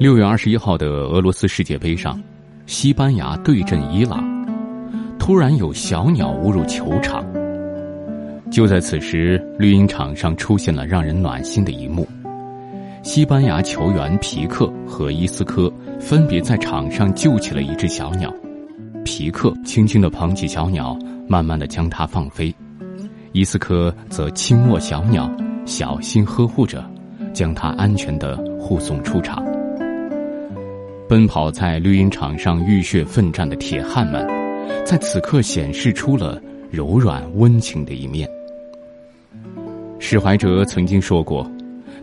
六月二十一号的俄罗斯世界杯上，西班牙对阵伊朗，突然有小鸟误入球场。就在此时，绿茵场上出现了让人暖心的一幕：西班牙球员皮克和伊斯科分别在场上救起了一只小鸟。皮克轻轻地捧起小鸟，慢慢地将它放飞；伊斯科则轻握小鸟，小心呵护着，将它安全地护送出场。奔跑在绿茵场上浴血奋战的铁汉们，在此刻显示出了柔软温情的一面。史怀哲曾经说过：“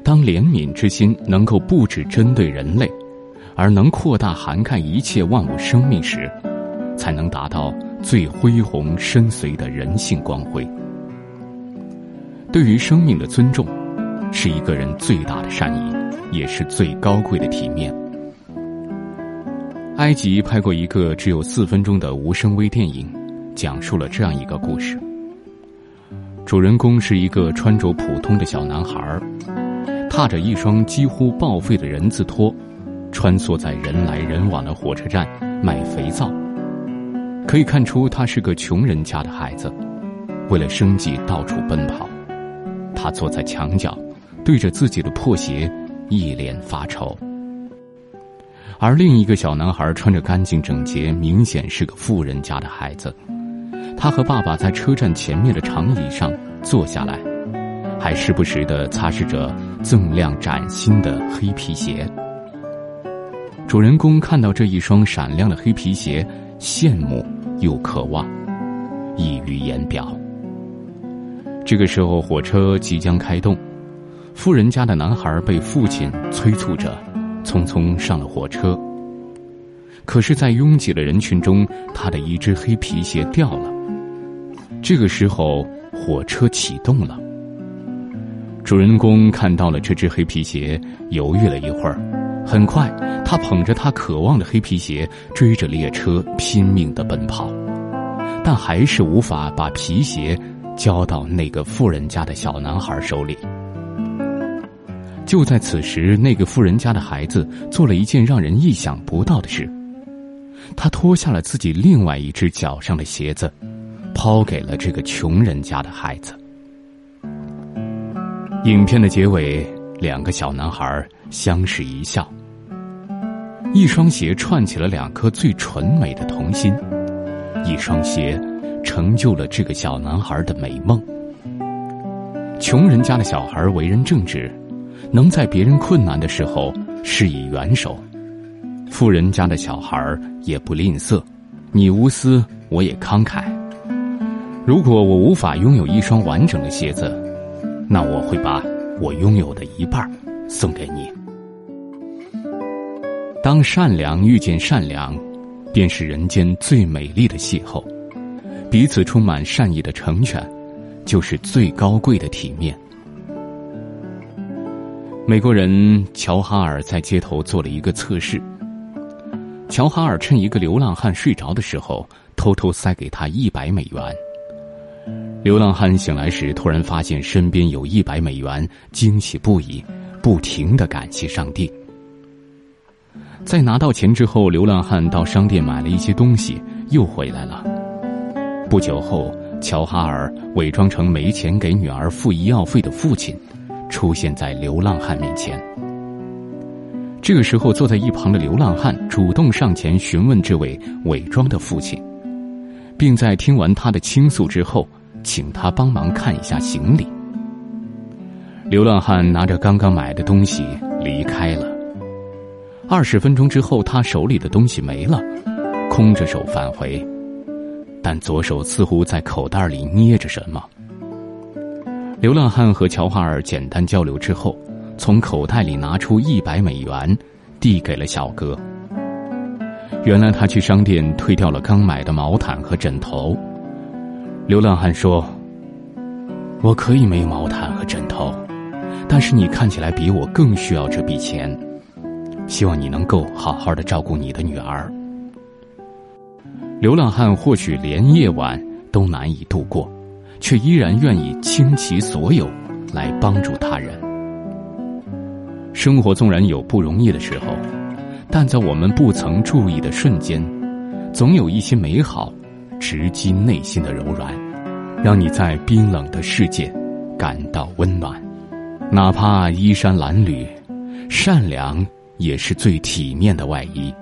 当怜悯之心能够不只针对人类，而能扩大涵盖一切万物生命时，才能达到最恢宏深邃的人性光辉。对于生命的尊重，是一个人最大的善意，也是最高贵的体面。”埃及拍过一个只有四分钟的无声微电影，讲述了这样一个故事。主人公是一个穿着普通的小男孩，踏着一双几乎报废的人字拖，穿梭在人来人往的火车站卖肥皂。可以看出，他是个穷人家的孩子，为了生计到处奔跑。他坐在墙角，对着自己的破鞋，一脸发愁。而另一个小男孩穿着干净整洁，明显是个富人家的孩子。他和爸爸在车站前面的长椅上坐下来，还时不时的擦拭着锃亮崭新的黑皮鞋。主人公看到这一双闪亮的黑皮鞋，羡慕又渴望，溢于言表。这个时候，火车即将开动，富人家的男孩被父亲催促着，匆匆上了火车。可是，在拥挤的人群中，他的一只黑皮鞋掉了。这个时候，火车启动了。主人公看到了这只黑皮鞋，犹豫了一会儿，很快，他捧着他渴望的黑皮鞋，追着列车拼命的奔跑，但还是无法把皮鞋交到那个富人家的小男孩手里。就在此时，那个富人家的孩子做了一件让人意想不到的事，他脱下了自己另外一只脚上的鞋子。抛给了这个穷人家的孩子。影片的结尾，两个小男孩相视一笑。一双鞋串起了两颗最纯美的童心，一双鞋成就了这个小男孩的美梦。穷人家的小孩为人正直，能在别人困难的时候施以援手；富人家的小孩也不吝啬，你无私，我也慷慨。如果我无法拥有一双完整的鞋子，那我会把我拥有的一半送给你。当善良遇见善良，便是人间最美丽的邂逅。彼此充满善意的成全，就是最高贵的体面。美国人乔哈尔在街头做了一个测试。乔哈尔趁一个流浪汉睡着的时候，偷偷塞给他一百美元。流浪汉醒来时，突然发现身边有一百美元，惊喜不已，不停的感谢上帝。在拿到钱之后，流浪汉到商店买了一些东西，又回来了。不久后，乔哈尔伪装成没钱给女儿付医药费的父亲，出现在流浪汉面前。这个时候，坐在一旁的流浪汉主动上前询问这位伪装的父亲，并在听完他的倾诉之后。请他帮忙看一下行李。流浪汉拿着刚刚买的东西离开了。二十分钟之后，他手里的东西没了，空着手返回，但左手似乎在口袋里捏着什么。流浪汉和乔哈尔简单交流之后，从口袋里拿出一百美元，递给了小哥。原来他去商店退掉了刚买的毛毯和枕头。流浪汉说：“我可以没有毛毯和枕头，但是你看起来比我更需要这笔钱。希望你能够好好的照顾你的女儿。”流浪汉或许连夜晚都难以度过，却依然愿意倾其所有来帮助他人。生活纵然有不容易的时候，但在我们不曾注意的瞬间，总有一些美好，直击内心的柔软，让你在冰冷的世界感到温暖。哪怕衣衫褴褛，善良也是最体面的外衣。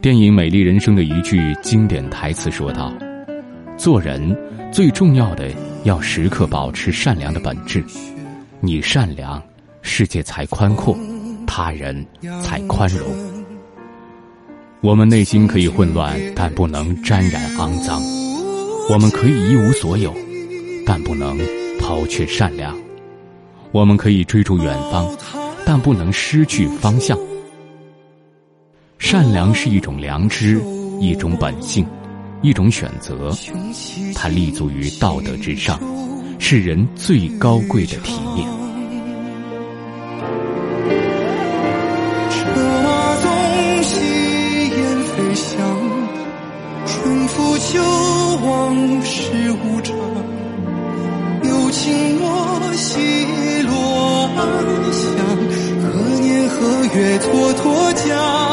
电影《美丽人生》的一句经典台词说道：“做人最重要的，要时刻保持善良的本质。你善良，世界才宽阔，他人才宽容。我们内心可以混乱，但不能沾染肮脏；我们可以一无所有，但不能抛却善良；我们可以追逐远方，但不能失去方向。”善良是一种良知，一种本性，一种选择，它立足于道德之上，是人最高贵的体面。车马纵夕烟飞翔，春复秋往事无常，有情莫西落安详，何年何月蹉跎将。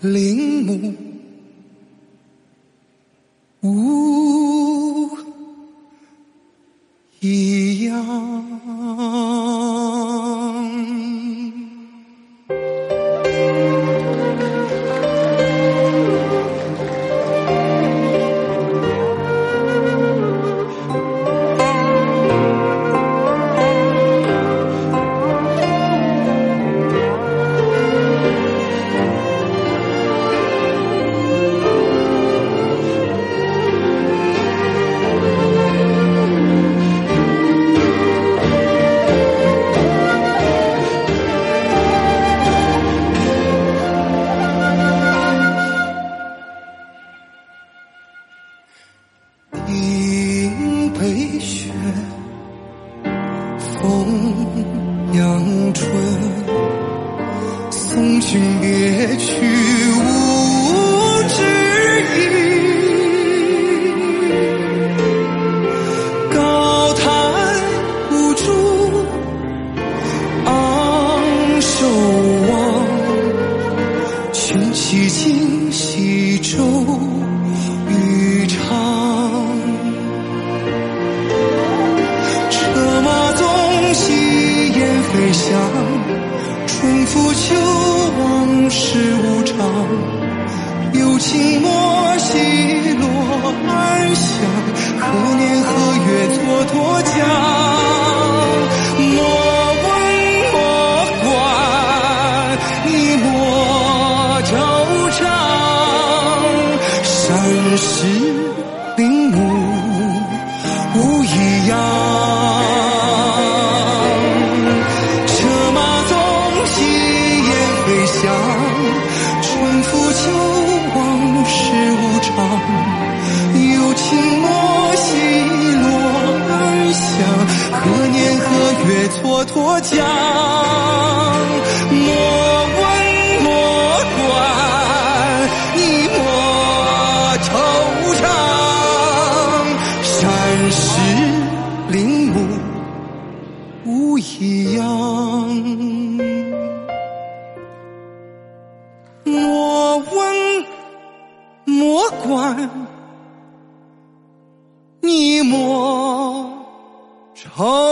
Leave 饮杯雪，风想重复旧往事，无常有情。莫奚落安详，何年何月蹉跎。将莫问，莫管你，莫惆怅。山石。国家。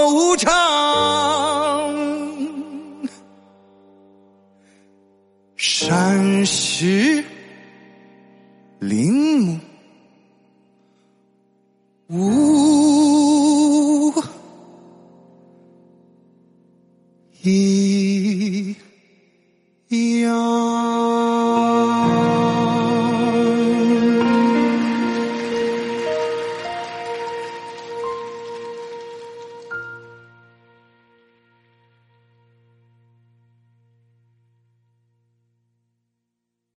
无常。